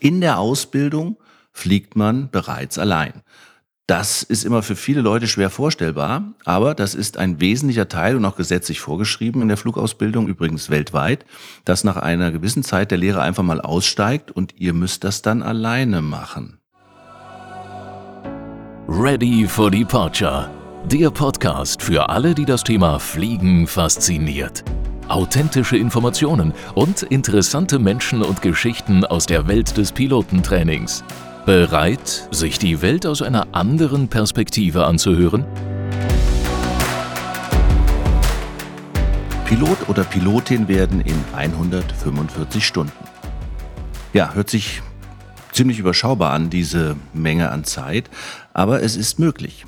In der Ausbildung fliegt man bereits allein. Das ist immer für viele Leute schwer vorstellbar, aber das ist ein wesentlicher Teil und auch gesetzlich vorgeschrieben in der Flugausbildung, übrigens weltweit, dass nach einer gewissen Zeit der Lehrer einfach mal aussteigt und ihr müsst das dann alleine machen. Ready for Departure. Der Podcast für alle, die das Thema Fliegen fasziniert. Authentische Informationen und interessante Menschen und Geschichten aus der Welt des Pilotentrainings. Bereit, sich die Welt aus einer anderen Perspektive anzuhören? Pilot oder Pilotin werden in 145 Stunden. Ja, hört sich ziemlich überschaubar an, diese Menge an Zeit, aber es ist möglich.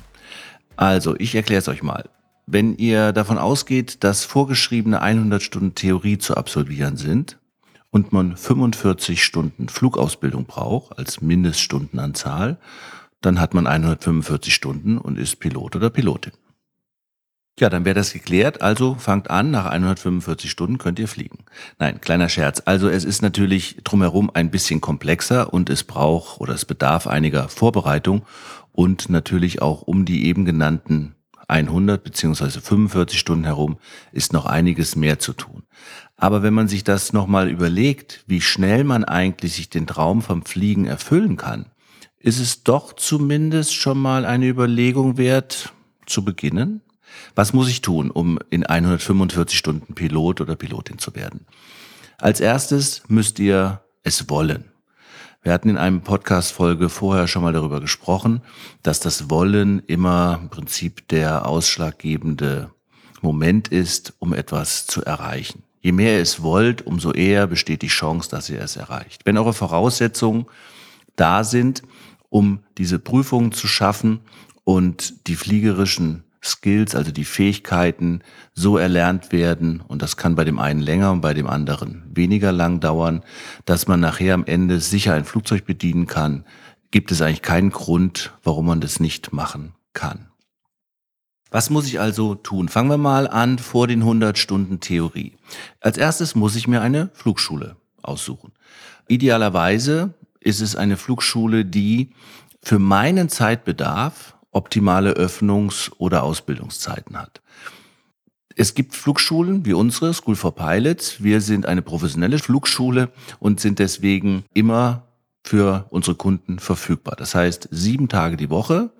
Also, ich erkläre es euch mal. Wenn ihr davon ausgeht, dass vorgeschriebene 100 Stunden Theorie zu absolvieren sind, und man 45 Stunden Flugausbildung braucht als Mindeststundenanzahl, dann hat man 145 Stunden und ist Pilot oder Pilotin. Ja, dann wäre das geklärt. Also fangt an, nach 145 Stunden könnt ihr fliegen. Nein, kleiner Scherz. Also es ist natürlich drumherum ein bisschen komplexer und es braucht oder es bedarf einiger Vorbereitung und natürlich auch um die eben genannten 100 beziehungsweise 45 Stunden herum ist noch einiges mehr zu tun. Aber wenn man sich das nochmal überlegt, wie schnell man eigentlich sich den Traum vom Fliegen erfüllen kann, ist es doch zumindest schon mal eine Überlegung wert, zu beginnen. Was muss ich tun, um in 145 Stunden Pilot oder Pilotin zu werden? Als erstes müsst ihr es wollen. Wir hatten in einem Podcast-Folge vorher schon mal darüber gesprochen, dass das Wollen immer im Prinzip der ausschlaggebende Moment ist, um etwas zu erreichen. Je mehr ihr es wollt, umso eher besteht die Chance, dass ihr es erreicht. Wenn eure Voraussetzungen da sind, um diese Prüfungen zu schaffen und die fliegerischen Skills, also die Fähigkeiten, so erlernt werden, und das kann bei dem einen länger und bei dem anderen weniger lang dauern, dass man nachher am Ende sicher ein Flugzeug bedienen kann, gibt es eigentlich keinen Grund, warum man das nicht machen kann. Was muss ich also tun? Fangen wir mal an vor den 100 Stunden Theorie. Als erstes muss ich mir eine Flugschule aussuchen. Idealerweise ist es eine Flugschule, die für meinen Zeitbedarf optimale Öffnungs- oder Ausbildungszeiten hat. Es gibt Flugschulen wie unsere, School for Pilots. Wir sind eine professionelle Flugschule und sind deswegen immer für unsere Kunden verfügbar. Das heißt, sieben Tage die Woche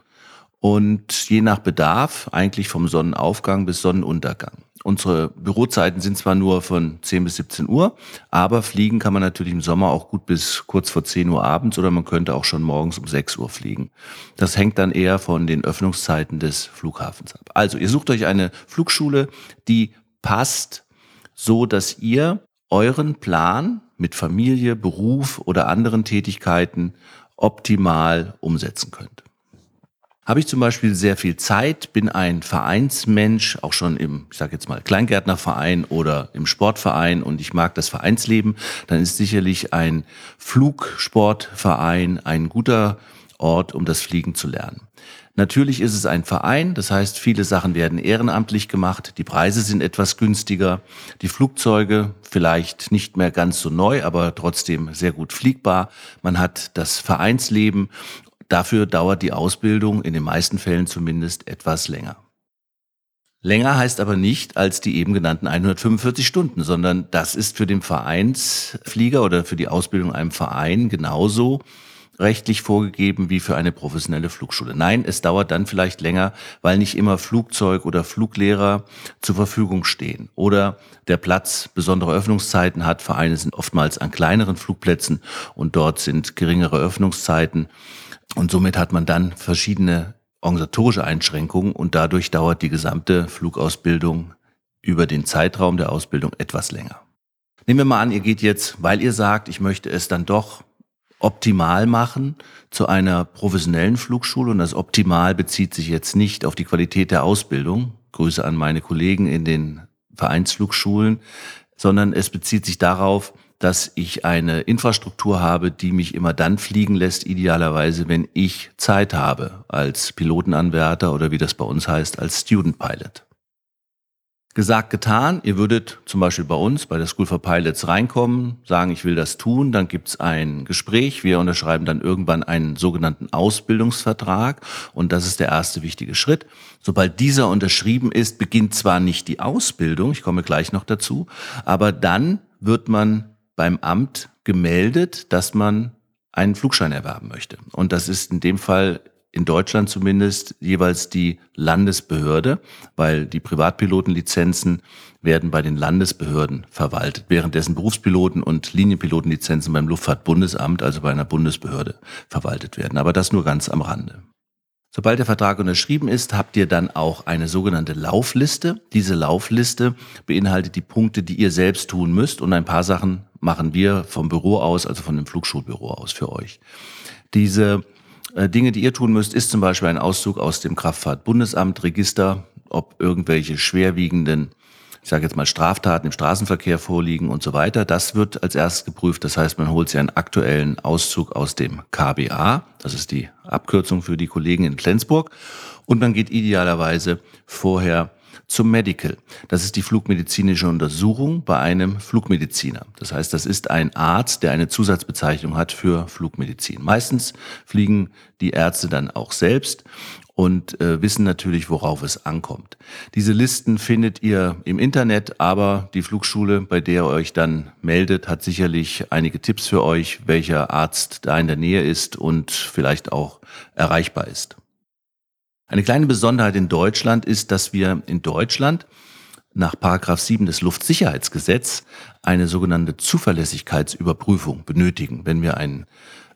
und je nach Bedarf eigentlich vom Sonnenaufgang bis Sonnenuntergang. Unsere Bürozeiten sind zwar nur von 10 bis 17 Uhr, aber fliegen kann man natürlich im Sommer auch gut bis kurz vor 10 Uhr abends oder man könnte auch schon morgens um 6 Uhr fliegen. Das hängt dann eher von den Öffnungszeiten des Flughafens ab. Also ihr sucht euch eine Flugschule, die passt so, dass ihr euren Plan mit Familie, Beruf oder anderen Tätigkeiten optimal umsetzen könnt. Habe ich zum Beispiel sehr viel Zeit, bin ein Vereinsmensch, auch schon im, ich sage jetzt mal, Kleingärtnerverein oder im Sportverein und ich mag das Vereinsleben, dann ist sicherlich ein Flugsportverein ein guter Ort, um das Fliegen zu lernen. Natürlich ist es ein Verein, das heißt, viele Sachen werden ehrenamtlich gemacht, die Preise sind etwas günstiger, die Flugzeuge vielleicht nicht mehr ganz so neu, aber trotzdem sehr gut fliegbar. Man hat das Vereinsleben Dafür dauert die Ausbildung in den meisten Fällen zumindest etwas länger. Länger heißt aber nicht als die eben genannten 145 Stunden, sondern das ist für den Vereinsflieger oder für die Ausbildung in einem Verein genauso rechtlich vorgegeben wie für eine professionelle Flugschule. Nein, es dauert dann vielleicht länger, weil nicht immer Flugzeug oder Fluglehrer zur Verfügung stehen oder der Platz besondere Öffnungszeiten hat. Vereine sind oftmals an kleineren Flugplätzen und dort sind geringere Öffnungszeiten. Und somit hat man dann verschiedene organisatorische Einschränkungen und dadurch dauert die gesamte Flugausbildung über den Zeitraum der Ausbildung etwas länger. Nehmen wir mal an, ihr geht jetzt, weil ihr sagt, ich möchte es dann doch optimal machen zu einer professionellen Flugschule und das optimal bezieht sich jetzt nicht auf die Qualität der Ausbildung. Grüße an meine Kollegen in den Vereinsflugschulen, sondern es bezieht sich darauf, dass ich eine Infrastruktur habe, die mich immer dann fliegen lässt, idealerweise, wenn ich Zeit habe, als Pilotenanwärter oder wie das bei uns heißt, als Student Pilot. Gesagt, getan. Ihr würdet zum Beispiel bei uns, bei der School for Pilots reinkommen, sagen, ich will das tun. Dann gibt's ein Gespräch. Wir unterschreiben dann irgendwann einen sogenannten Ausbildungsvertrag. Und das ist der erste wichtige Schritt. Sobald dieser unterschrieben ist, beginnt zwar nicht die Ausbildung, ich komme gleich noch dazu, aber dann wird man beim Amt gemeldet, dass man einen Flugschein erwerben möchte. Und das ist in dem Fall in Deutschland zumindest jeweils die Landesbehörde, weil die Privatpilotenlizenzen werden bei den Landesbehörden verwaltet, währenddessen Berufspiloten und Linienpilotenlizenzen beim Luftfahrtbundesamt, also bei einer Bundesbehörde, verwaltet werden. Aber das nur ganz am Rande. Sobald der Vertrag unterschrieben ist, habt ihr dann auch eine sogenannte Laufliste. Diese Laufliste beinhaltet die Punkte, die ihr selbst tun müsst und ein paar Sachen machen wir vom Büro aus, also von dem Flugschulbüro aus für euch. Diese äh, Dinge, die ihr tun müsst, ist zum Beispiel ein Auszug aus dem Kraftfahrtbundesamt-Register, ob irgendwelche schwerwiegenden, ich sage jetzt mal Straftaten im Straßenverkehr vorliegen und so weiter. Das wird als erstes geprüft. Das heißt, man holt sich einen aktuellen Auszug aus dem KBA, das ist die Abkürzung für die Kollegen in Flensburg, und man geht idealerweise vorher zum Medical. Das ist die flugmedizinische Untersuchung bei einem Flugmediziner. Das heißt, das ist ein Arzt, der eine Zusatzbezeichnung hat für Flugmedizin. Meistens fliegen die Ärzte dann auch selbst und äh, wissen natürlich, worauf es ankommt. Diese Listen findet ihr im Internet, aber die Flugschule, bei der ihr euch dann meldet, hat sicherlich einige Tipps für euch, welcher Arzt da in der Nähe ist und vielleicht auch erreichbar ist. Eine kleine Besonderheit in Deutschland ist, dass wir in Deutschland nach Paragraph 7 des Luftsicherheitsgesetz eine sogenannte Zuverlässigkeitsüberprüfung benötigen, wenn wir einen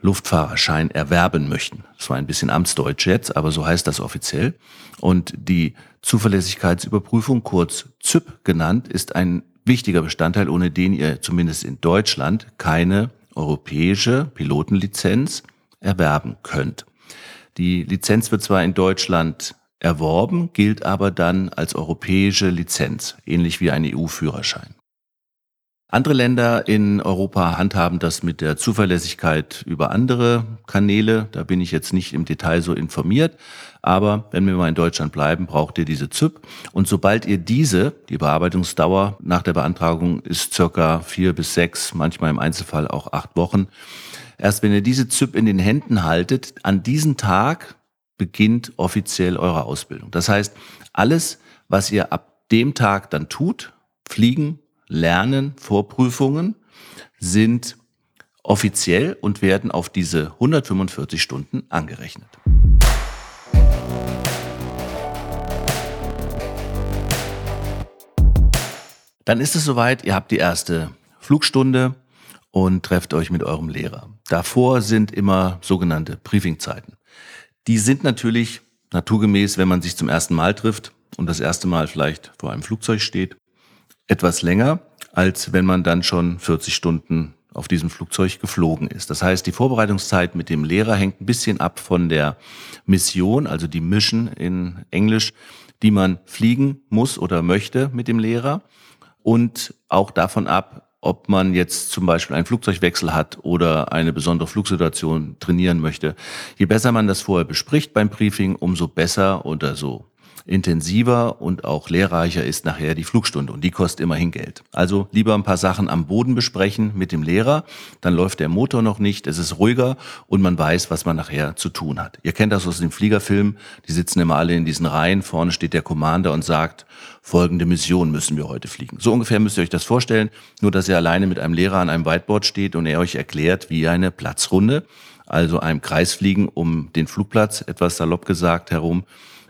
Luftfahrerschein erwerben möchten. Das war ein bisschen Amtsdeutsch jetzt, aber so heißt das offiziell. Und die Zuverlässigkeitsüberprüfung, kurz ZÜP genannt, ist ein wichtiger Bestandteil, ohne den ihr zumindest in Deutschland keine europäische Pilotenlizenz erwerben könnt. Die Lizenz wird zwar in Deutschland erworben, gilt aber dann als europäische Lizenz, ähnlich wie ein EU-Führerschein. Andere Länder in Europa handhaben das mit der Zuverlässigkeit über andere Kanäle. Da bin ich jetzt nicht im Detail so informiert. Aber wenn wir mal in Deutschland bleiben, braucht ihr diese ZYP. Und sobald ihr diese, die Bearbeitungsdauer nach der Beantragung ist circa vier bis sechs, manchmal im Einzelfall auch acht Wochen, Erst wenn ihr diese ZYP in den Händen haltet, an diesem Tag beginnt offiziell eure Ausbildung. Das heißt, alles, was ihr ab dem Tag dann tut, fliegen, lernen, Vorprüfungen, sind offiziell und werden auf diese 145 Stunden angerechnet. Dann ist es soweit, ihr habt die erste Flugstunde und trefft euch mit eurem Lehrer. Davor sind immer sogenannte Briefingzeiten. Die sind natürlich naturgemäß, wenn man sich zum ersten Mal trifft und das erste Mal vielleicht vor einem Flugzeug steht, etwas länger, als wenn man dann schon 40 Stunden auf diesem Flugzeug geflogen ist. Das heißt, die Vorbereitungszeit mit dem Lehrer hängt ein bisschen ab von der Mission, also die Mission in Englisch, die man fliegen muss oder möchte mit dem Lehrer und auch davon ab, ob man jetzt zum Beispiel einen Flugzeugwechsel hat oder eine besondere Flugsituation trainieren möchte. Je besser man das vorher bespricht beim Briefing, umso besser oder so intensiver und auch lehrreicher ist nachher die Flugstunde und die kostet immerhin Geld. Also lieber ein paar Sachen am Boden besprechen mit dem Lehrer, dann läuft der Motor noch nicht, es ist ruhiger und man weiß, was man nachher zu tun hat. Ihr kennt das aus dem Fliegerfilm, die sitzen immer alle in diesen Reihen, vorne steht der Commander und sagt, folgende Mission müssen wir heute fliegen. So ungefähr müsst ihr euch das vorstellen, nur dass ihr alleine mit einem Lehrer an einem Whiteboard steht und er euch erklärt, wie eine Platzrunde, also einem Kreisfliegen um den Flugplatz, etwas salopp gesagt, herum,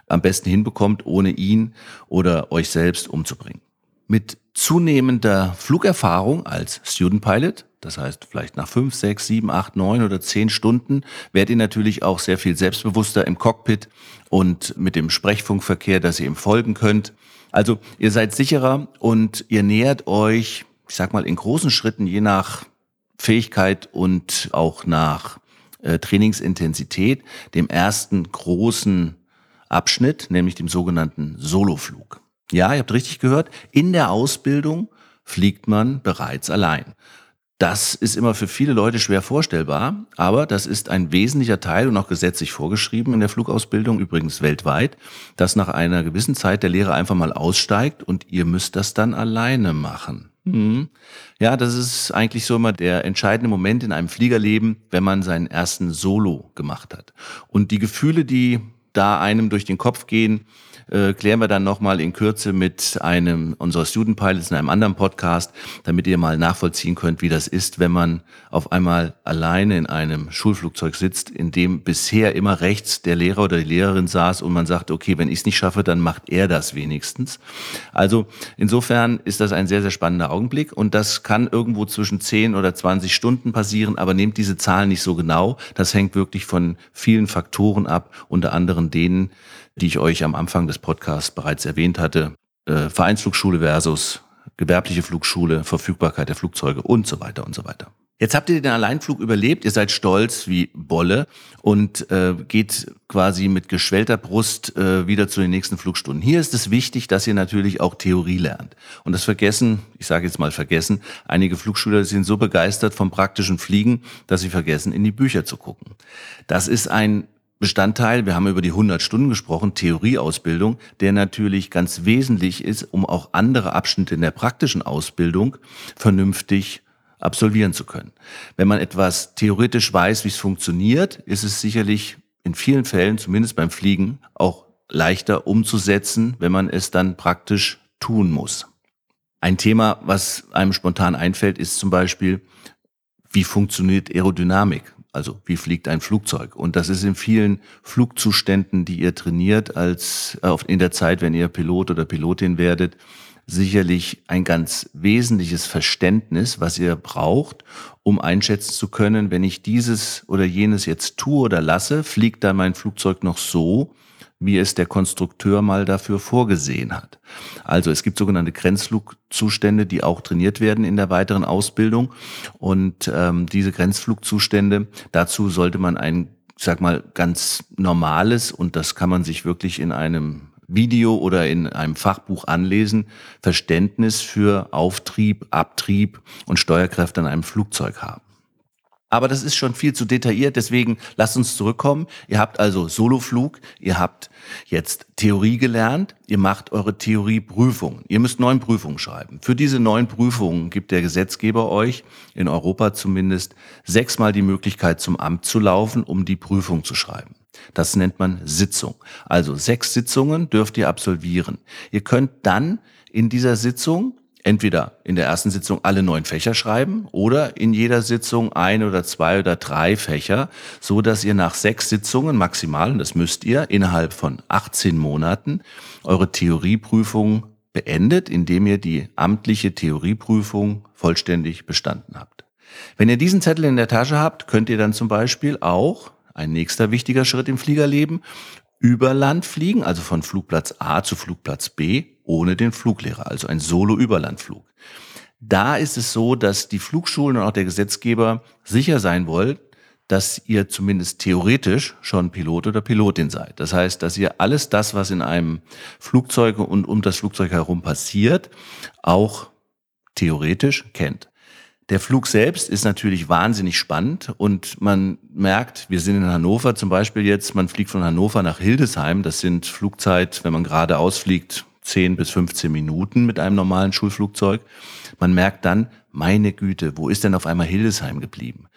am besten hinbekommt, ohne ihn oder euch selbst umzubringen. Mit zunehmender Flugerfahrung als Student Pilot, das heißt vielleicht nach fünf, sechs, sieben, acht, neun oder zehn Stunden, werdet ihr natürlich auch sehr viel selbstbewusster im Cockpit und mit dem Sprechfunkverkehr, dass ihr ihm folgen könnt. Also ihr seid sicherer und ihr nähert euch, ich sag mal, in großen Schritten je nach Fähigkeit und auch nach äh, Trainingsintensität dem ersten großen Abschnitt, nämlich dem sogenannten Soloflug. Ja, ihr habt richtig gehört, in der Ausbildung fliegt man bereits allein. Das ist immer für viele Leute schwer vorstellbar, aber das ist ein wesentlicher Teil und auch gesetzlich vorgeschrieben in der Flugausbildung, übrigens weltweit, dass nach einer gewissen Zeit der Lehrer einfach mal aussteigt und ihr müsst das dann alleine machen. Mhm. Ja, das ist eigentlich so immer der entscheidende Moment in einem Fliegerleben, wenn man seinen ersten Solo gemacht hat. Und die Gefühle, die da einem durch den Kopf gehen, äh, klären wir dann nochmal in Kürze mit einem unserer Student Pilots in einem anderen Podcast, damit ihr mal nachvollziehen könnt, wie das ist, wenn man auf einmal alleine in einem Schulflugzeug sitzt, in dem bisher immer rechts der Lehrer oder die Lehrerin saß und man sagt, okay, wenn ich es nicht schaffe, dann macht er das wenigstens. Also insofern ist das ein sehr, sehr spannender Augenblick und das kann irgendwo zwischen 10 oder 20 Stunden passieren, aber nehmt diese Zahlen nicht so genau. Das hängt wirklich von vielen Faktoren ab, unter anderem denen, die ich euch am Anfang des Podcasts bereits erwähnt hatte. Äh, Vereinsflugschule versus gewerbliche Flugschule, Verfügbarkeit der Flugzeuge und so weiter und so weiter. Jetzt habt ihr den Alleinflug überlebt, ihr seid stolz wie Bolle und äh, geht quasi mit geschwellter Brust äh, wieder zu den nächsten Flugstunden. Hier ist es wichtig, dass ihr natürlich auch Theorie lernt. Und das vergessen, ich sage jetzt mal vergessen, einige Flugschüler sind so begeistert vom praktischen Fliegen, dass sie vergessen, in die Bücher zu gucken. Das ist ein Bestandteil, wir haben über die 100 Stunden gesprochen, Theorieausbildung, der natürlich ganz wesentlich ist, um auch andere Abschnitte in der praktischen Ausbildung vernünftig absolvieren zu können. Wenn man etwas theoretisch weiß, wie es funktioniert, ist es sicherlich in vielen Fällen, zumindest beim Fliegen, auch leichter umzusetzen, wenn man es dann praktisch tun muss. Ein Thema, was einem spontan einfällt, ist zum Beispiel, wie funktioniert Aerodynamik? Also wie fliegt ein Flugzeug? Und das ist in vielen Flugzuständen, die ihr trainiert, als äh, in der Zeit, wenn ihr Pilot oder Pilotin werdet, sicherlich ein ganz wesentliches Verständnis, was ihr braucht, um einschätzen zu können, wenn ich dieses oder jenes jetzt tue oder lasse, fliegt da mein Flugzeug noch so, wie es der Konstrukteur mal dafür vorgesehen hat. Also es gibt sogenannte Grenzflugzustände, die auch trainiert werden in der weiteren Ausbildung. Und ähm, diese Grenzflugzustände, dazu sollte man ein, sag mal, ganz normales, und das kann man sich wirklich in einem Video oder in einem Fachbuch anlesen, Verständnis für Auftrieb, Abtrieb und Steuerkräfte an einem Flugzeug haben. Aber das ist schon viel zu detailliert, deswegen lasst uns zurückkommen. Ihr habt also Soloflug, ihr habt jetzt Theorie gelernt, ihr macht eure Theorieprüfungen. Ihr müsst neun Prüfungen schreiben. Für diese neun Prüfungen gibt der Gesetzgeber euch, in Europa zumindest, sechsmal die Möglichkeit zum Amt zu laufen, um die Prüfung zu schreiben. Das nennt man Sitzung. Also sechs Sitzungen dürft ihr absolvieren. Ihr könnt dann in dieser Sitzung entweder in der ersten Sitzung alle neun Fächer schreiben oder in jeder Sitzung ein oder zwei oder drei Fächer, so dass ihr nach sechs Sitzungen maximal, und das müsst ihr, innerhalb von 18 Monaten eure Theorieprüfung beendet, indem ihr die amtliche Theorieprüfung vollständig bestanden habt. Wenn ihr diesen Zettel in der Tasche habt, könnt ihr dann zum Beispiel auch, ein nächster wichtiger Schritt im Fliegerleben, über Land fliegen, also von Flugplatz A zu Flugplatz B, ohne den Fluglehrer, also ein Solo-Überlandflug. Da ist es so, dass die Flugschulen und auch der Gesetzgeber sicher sein wollen, dass ihr zumindest theoretisch schon Pilot oder Pilotin seid. Das heißt, dass ihr alles das, was in einem Flugzeug und um das Flugzeug herum passiert, auch theoretisch kennt. Der Flug selbst ist natürlich wahnsinnig spannend und man merkt, wir sind in Hannover zum Beispiel jetzt, man fliegt von Hannover nach Hildesheim. Das sind Flugzeit, wenn man gerade ausfliegt, 10 bis 15 Minuten mit einem normalen Schulflugzeug. Man merkt dann, meine Güte, wo ist denn auf einmal Hildesheim geblieben?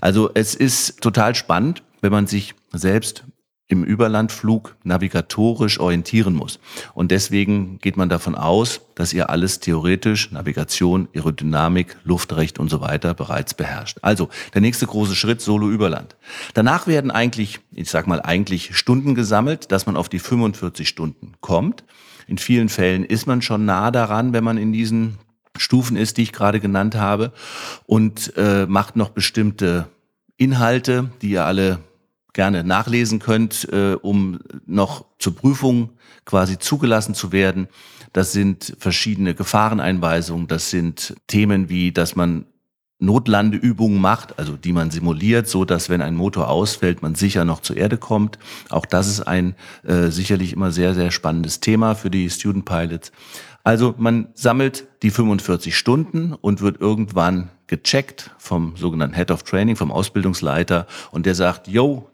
Also es ist total spannend, wenn man sich selbst im Überlandflug navigatorisch orientieren muss. Und deswegen geht man davon aus, dass ihr alles theoretisch, Navigation, Aerodynamik, Luftrecht und so weiter bereits beherrscht. Also der nächste große Schritt, Solo-Überland. Danach werden eigentlich, ich sag mal eigentlich Stunden gesammelt, dass man auf die 45 Stunden kommt. In vielen Fällen ist man schon nah daran, wenn man in diesen Stufen ist, die ich gerade genannt habe, und äh, macht noch bestimmte Inhalte, die ihr alle gerne nachlesen könnt, äh, um noch zur Prüfung quasi zugelassen zu werden. Das sind verschiedene Gefahreneinweisungen, das sind Themen wie, dass man Notlandeübungen macht, also die man simuliert, so dass wenn ein Motor ausfällt, man sicher noch zur Erde kommt. Auch das ist ein äh, sicherlich immer sehr, sehr spannendes Thema für die Student Pilots. Also man sammelt die 45 Stunden und wird irgendwann gecheckt vom sogenannten Head of Training, vom Ausbildungsleiter und der sagt, yo,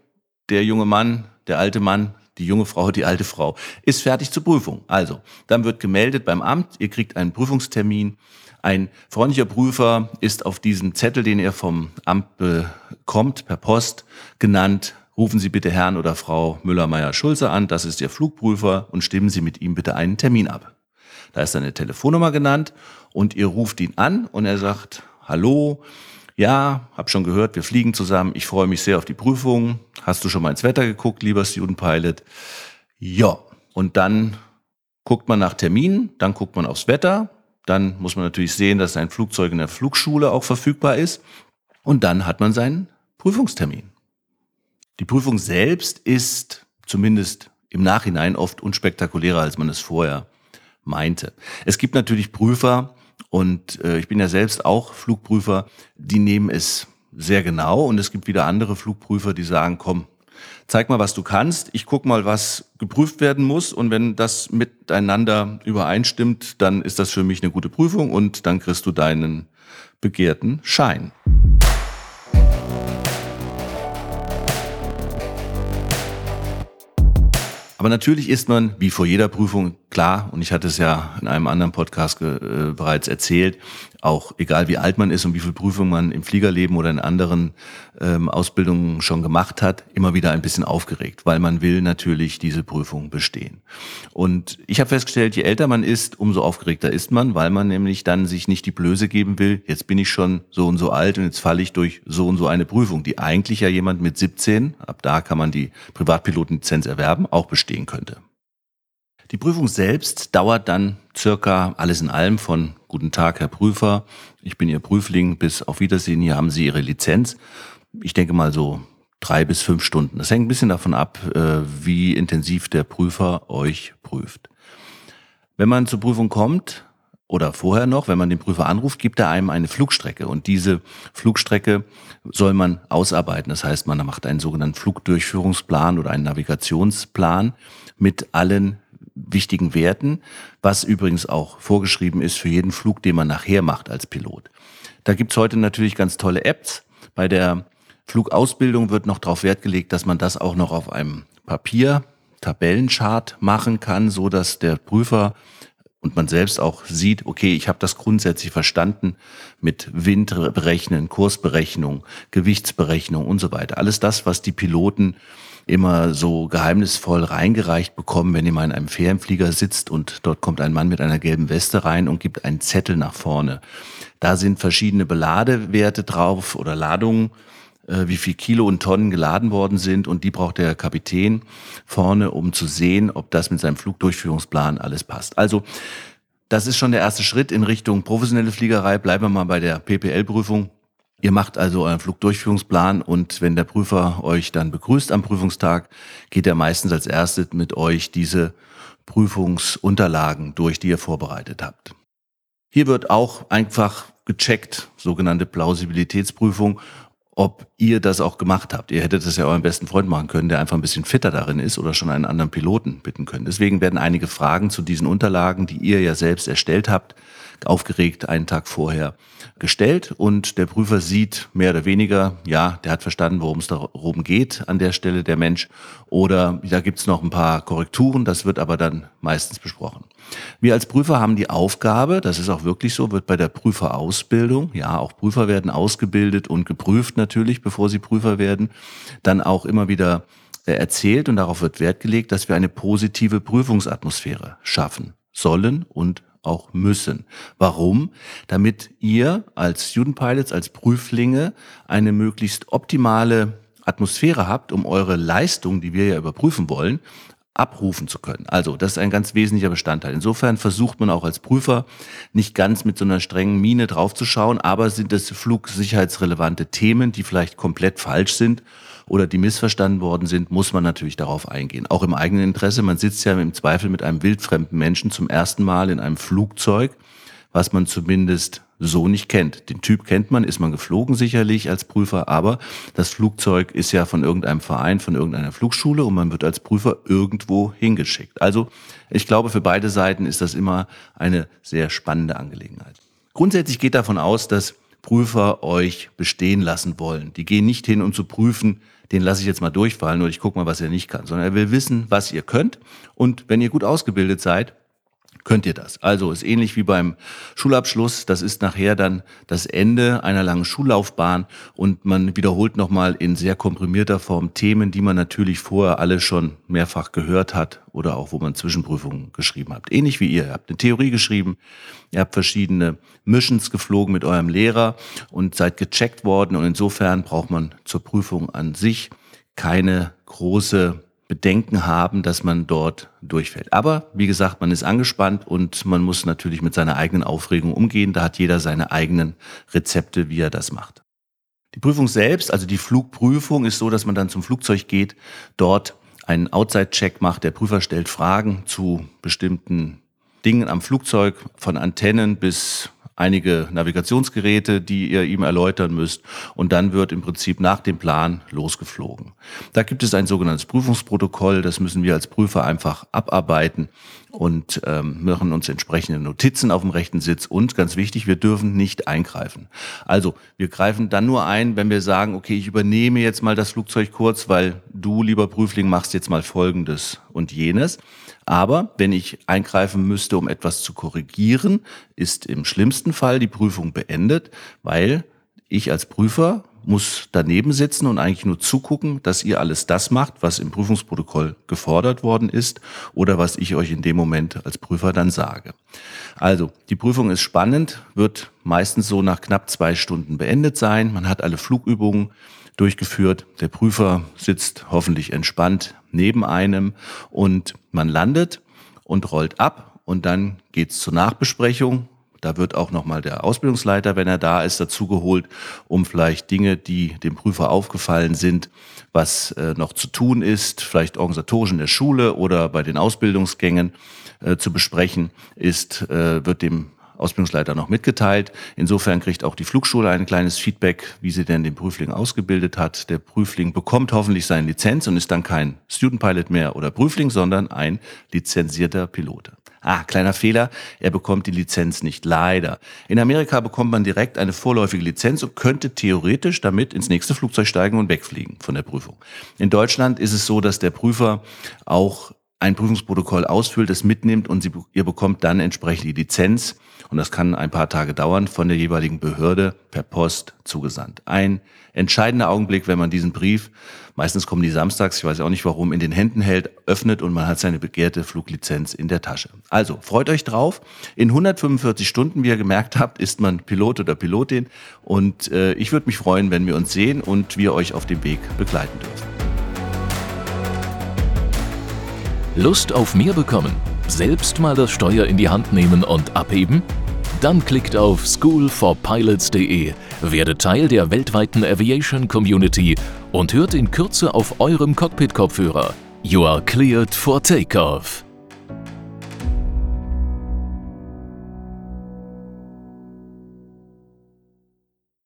der junge Mann, der alte Mann, die junge Frau, die alte Frau, ist fertig zur Prüfung. Also, dann wird gemeldet beim Amt, ihr kriegt einen Prüfungstermin. Ein freundlicher Prüfer ist auf diesen Zettel, den ihr vom Amt bekommt, per Post genannt. Rufen Sie bitte Herrn oder Frau Müller-Meyer-Schulze an, das ist Ihr Flugprüfer und stimmen Sie mit ihm bitte einen Termin ab. Da ist eine Telefonnummer genannt und ihr ruft ihn an und er sagt, hallo, ja, hab schon gehört, wir fliegen zusammen. Ich freue mich sehr auf die Prüfung. Hast du schon mal ins Wetter geguckt, lieber Student Pilot? Ja. Und dann guckt man nach Terminen, dann guckt man aufs Wetter. Dann muss man natürlich sehen, dass ein Flugzeug in der Flugschule auch verfügbar ist. Und dann hat man seinen Prüfungstermin. Die Prüfung selbst ist zumindest im Nachhinein oft unspektakulärer, als man es vorher meinte. Es gibt natürlich Prüfer, und äh, ich bin ja selbst auch Flugprüfer, die nehmen es sehr genau und es gibt wieder andere Flugprüfer, die sagen, komm, zeig mal, was du kannst, ich guck mal, was geprüft werden muss und wenn das miteinander übereinstimmt, dann ist das für mich eine gute Prüfung und dann kriegst du deinen begehrten Schein. Aber natürlich ist man, wie vor jeder Prüfung, klar, und ich hatte es ja in einem anderen Podcast äh, bereits erzählt, auch egal wie alt man ist und wie viel Prüfung man im Fliegerleben oder in anderen ähm, Ausbildungen schon gemacht hat, immer wieder ein bisschen aufgeregt, weil man will natürlich diese Prüfung bestehen. Und ich habe festgestellt, je älter man ist, umso aufgeregter ist man, weil man nämlich dann sich nicht die Blöße geben will, jetzt bin ich schon so und so alt und jetzt falle ich durch so und so eine Prüfung, die eigentlich ja jemand mit 17, ab da kann man die Privatpilotenlizenz erwerben, auch bestehen könnte. Die Prüfung selbst dauert dann circa alles in allem von Guten Tag, Herr Prüfer, ich bin Ihr Prüfling, bis auf Wiedersehen, hier haben Sie Ihre Lizenz. Ich denke mal so drei bis fünf Stunden. Das hängt ein bisschen davon ab, äh, wie intensiv der Prüfer euch prüft. Wenn man zur Prüfung kommt, oder vorher noch, wenn man den Prüfer anruft, gibt er einem eine Flugstrecke und diese Flugstrecke soll man ausarbeiten. Das heißt, man macht einen sogenannten Flugdurchführungsplan oder einen Navigationsplan mit allen wichtigen Werten, was übrigens auch vorgeschrieben ist für jeden Flug, den man nachher macht als Pilot. Da gibt's heute natürlich ganz tolle Apps. Bei der Flugausbildung wird noch darauf Wert gelegt, dass man das auch noch auf einem Papier, Tabellenchart machen kann, so dass der Prüfer und man selbst auch sieht, okay, ich habe das grundsätzlich verstanden mit Wind berechnen, Kursberechnung, Gewichtsberechnung und so weiter. Alles das, was die Piloten immer so geheimnisvoll reingereicht bekommen, wenn ihr mal in einem Ferienflieger sitzt und dort kommt ein Mann mit einer gelben Weste rein und gibt einen Zettel nach vorne. Da sind verschiedene Beladewerte drauf oder Ladungen, äh, wie viel Kilo und Tonnen geladen worden sind und die braucht der Kapitän vorne, um zu sehen, ob das mit seinem Flugdurchführungsplan alles passt. Also das ist schon der erste Schritt in Richtung professionelle Fliegerei. Bleiben wir mal bei der PPL-Prüfung. Ihr macht also euren Flugdurchführungsplan und wenn der Prüfer euch dann begrüßt am Prüfungstag, geht er meistens als erstes mit euch diese Prüfungsunterlagen durch, die ihr vorbereitet habt. Hier wird auch einfach gecheckt, sogenannte Plausibilitätsprüfung, ob ihr das auch gemacht habt. Ihr hättet das ja euren besten Freund machen können, der einfach ein bisschen fitter darin ist oder schon einen anderen Piloten bitten können. Deswegen werden einige Fragen zu diesen Unterlagen, die ihr ja selbst erstellt habt, aufgeregt einen Tag vorher gestellt und der Prüfer sieht mehr oder weniger, ja, der hat verstanden, worum es darum geht an der Stelle der Mensch oder da gibt's noch ein paar Korrekturen, das wird aber dann meistens besprochen. Wir als Prüfer haben die Aufgabe, das ist auch wirklich so, wird bei der Prüferausbildung, ja, auch Prüfer werden ausgebildet und geprüft natürlich, bevor sie Prüfer werden, dann auch immer wieder äh, erzählt und darauf wird Wert gelegt, dass wir eine positive Prüfungsatmosphäre schaffen sollen und auch müssen. Warum? Damit ihr als Student Pilots, als Prüflinge eine möglichst optimale Atmosphäre habt, um eure Leistung, die wir ja überprüfen wollen, abrufen zu können. Also, das ist ein ganz wesentlicher Bestandteil. Insofern versucht man auch als Prüfer nicht ganz mit so einer strengen Mine draufzuschauen, aber sind es flugsicherheitsrelevante Themen, die vielleicht komplett falsch sind oder die missverstanden worden sind, muss man natürlich darauf eingehen. Auch im eigenen Interesse. Man sitzt ja im Zweifel mit einem wildfremden Menschen zum ersten Mal in einem Flugzeug, was man zumindest so nicht kennt. Den Typ kennt man, ist man geflogen sicherlich als Prüfer, aber das Flugzeug ist ja von irgendeinem Verein, von irgendeiner Flugschule und man wird als Prüfer irgendwo hingeschickt. Also ich glaube, für beide Seiten ist das immer eine sehr spannende Angelegenheit. Grundsätzlich geht davon aus, dass Prüfer euch bestehen lassen wollen. Die gehen nicht hin, um zu prüfen, den lasse ich jetzt mal durchfallen oder ich gucke mal, was er nicht kann, sondern er will wissen, was ihr könnt. Und wenn ihr gut ausgebildet seid, könnt ihr das. Also ist ähnlich wie beim Schulabschluss. Das ist nachher dann das Ende einer langen Schullaufbahn und man wiederholt nochmal in sehr komprimierter Form Themen, die man natürlich vorher alle schon mehrfach gehört hat oder auch wo man Zwischenprüfungen geschrieben habt. Ähnlich wie ihr. Ihr habt eine Theorie geschrieben, ihr habt verschiedene Missions geflogen mit eurem Lehrer und seid gecheckt worden und insofern braucht man zur Prüfung an sich keine große Bedenken haben, dass man dort durchfällt. Aber wie gesagt, man ist angespannt und man muss natürlich mit seiner eigenen Aufregung umgehen. Da hat jeder seine eigenen Rezepte, wie er das macht. Die Prüfung selbst, also die Flugprüfung, ist so, dass man dann zum Flugzeug geht, dort einen Outside-Check macht. Der Prüfer stellt Fragen zu bestimmten Dingen am Flugzeug, von Antennen bis einige Navigationsgeräte, die ihr ihm erläutern müsst. Und dann wird im Prinzip nach dem Plan losgeflogen. Da gibt es ein sogenanntes Prüfungsprotokoll. Das müssen wir als Prüfer einfach abarbeiten und ähm, machen uns entsprechende Notizen auf dem rechten Sitz. Und ganz wichtig, wir dürfen nicht eingreifen. Also wir greifen dann nur ein, wenn wir sagen, okay, ich übernehme jetzt mal das Flugzeug kurz, weil du, lieber Prüfling, machst jetzt mal Folgendes und jenes. Aber wenn ich eingreifen müsste, um etwas zu korrigieren, ist im schlimmsten Fall die Prüfung beendet, weil ich als Prüfer muss daneben sitzen und eigentlich nur zugucken, dass ihr alles das macht, was im Prüfungsprotokoll gefordert worden ist oder was ich euch in dem Moment als Prüfer dann sage. Also, die Prüfung ist spannend, wird meistens so nach knapp zwei Stunden beendet sein. Man hat alle Flugübungen durchgeführt. Der Prüfer sitzt hoffentlich entspannt neben einem und man landet und rollt ab und dann geht's zur Nachbesprechung. Da wird auch nochmal der Ausbildungsleiter, wenn er da ist, dazugeholt, um vielleicht Dinge, die dem Prüfer aufgefallen sind, was äh, noch zu tun ist, vielleicht organisatorisch in der Schule oder bei den Ausbildungsgängen äh, zu besprechen ist, äh, wird dem Ausbildungsleiter noch mitgeteilt. Insofern kriegt auch die Flugschule ein kleines Feedback, wie sie denn den Prüfling ausgebildet hat. Der Prüfling bekommt hoffentlich seine Lizenz und ist dann kein Student Pilot mehr oder Prüfling, sondern ein lizenzierter Pilot. Ah, kleiner Fehler, er bekommt die Lizenz nicht, leider. In Amerika bekommt man direkt eine vorläufige Lizenz und könnte theoretisch damit ins nächste Flugzeug steigen und wegfliegen von der Prüfung. In Deutschland ist es so, dass der Prüfer auch ein Prüfungsprotokoll ausfüllt, es mitnimmt und sie, ihr bekommt dann entsprechend die Lizenz. Und das kann ein paar Tage dauern, von der jeweiligen Behörde per Post zugesandt. Ein entscheidender Augenblick, wenn man diesen Brief, meistens kommen die samstags, ich weiß auch nicht warum, in den Händen hält, öffnet und man hat seine begehrte Fluglizenz in der Tasche. Also, freut euch drauf. In 145 Stunden, wie ihr gemerkt habt, ist man Pilot oder Pilotin. Und äh, ich würde mich freuen, wenn wir uns sehen und wir euch auf dem Weg begleiten dürfen. Lust auf mehr bekommen? Selbst mal das Steuer in die Hand nehmen und abheben? Dann klickt auf schoolforpilots.de, werdet Teil der weltweiten Aviation Community und hört in Kürze auf eurem Cockpit-Kopfhörer. You are cleared for takeoff.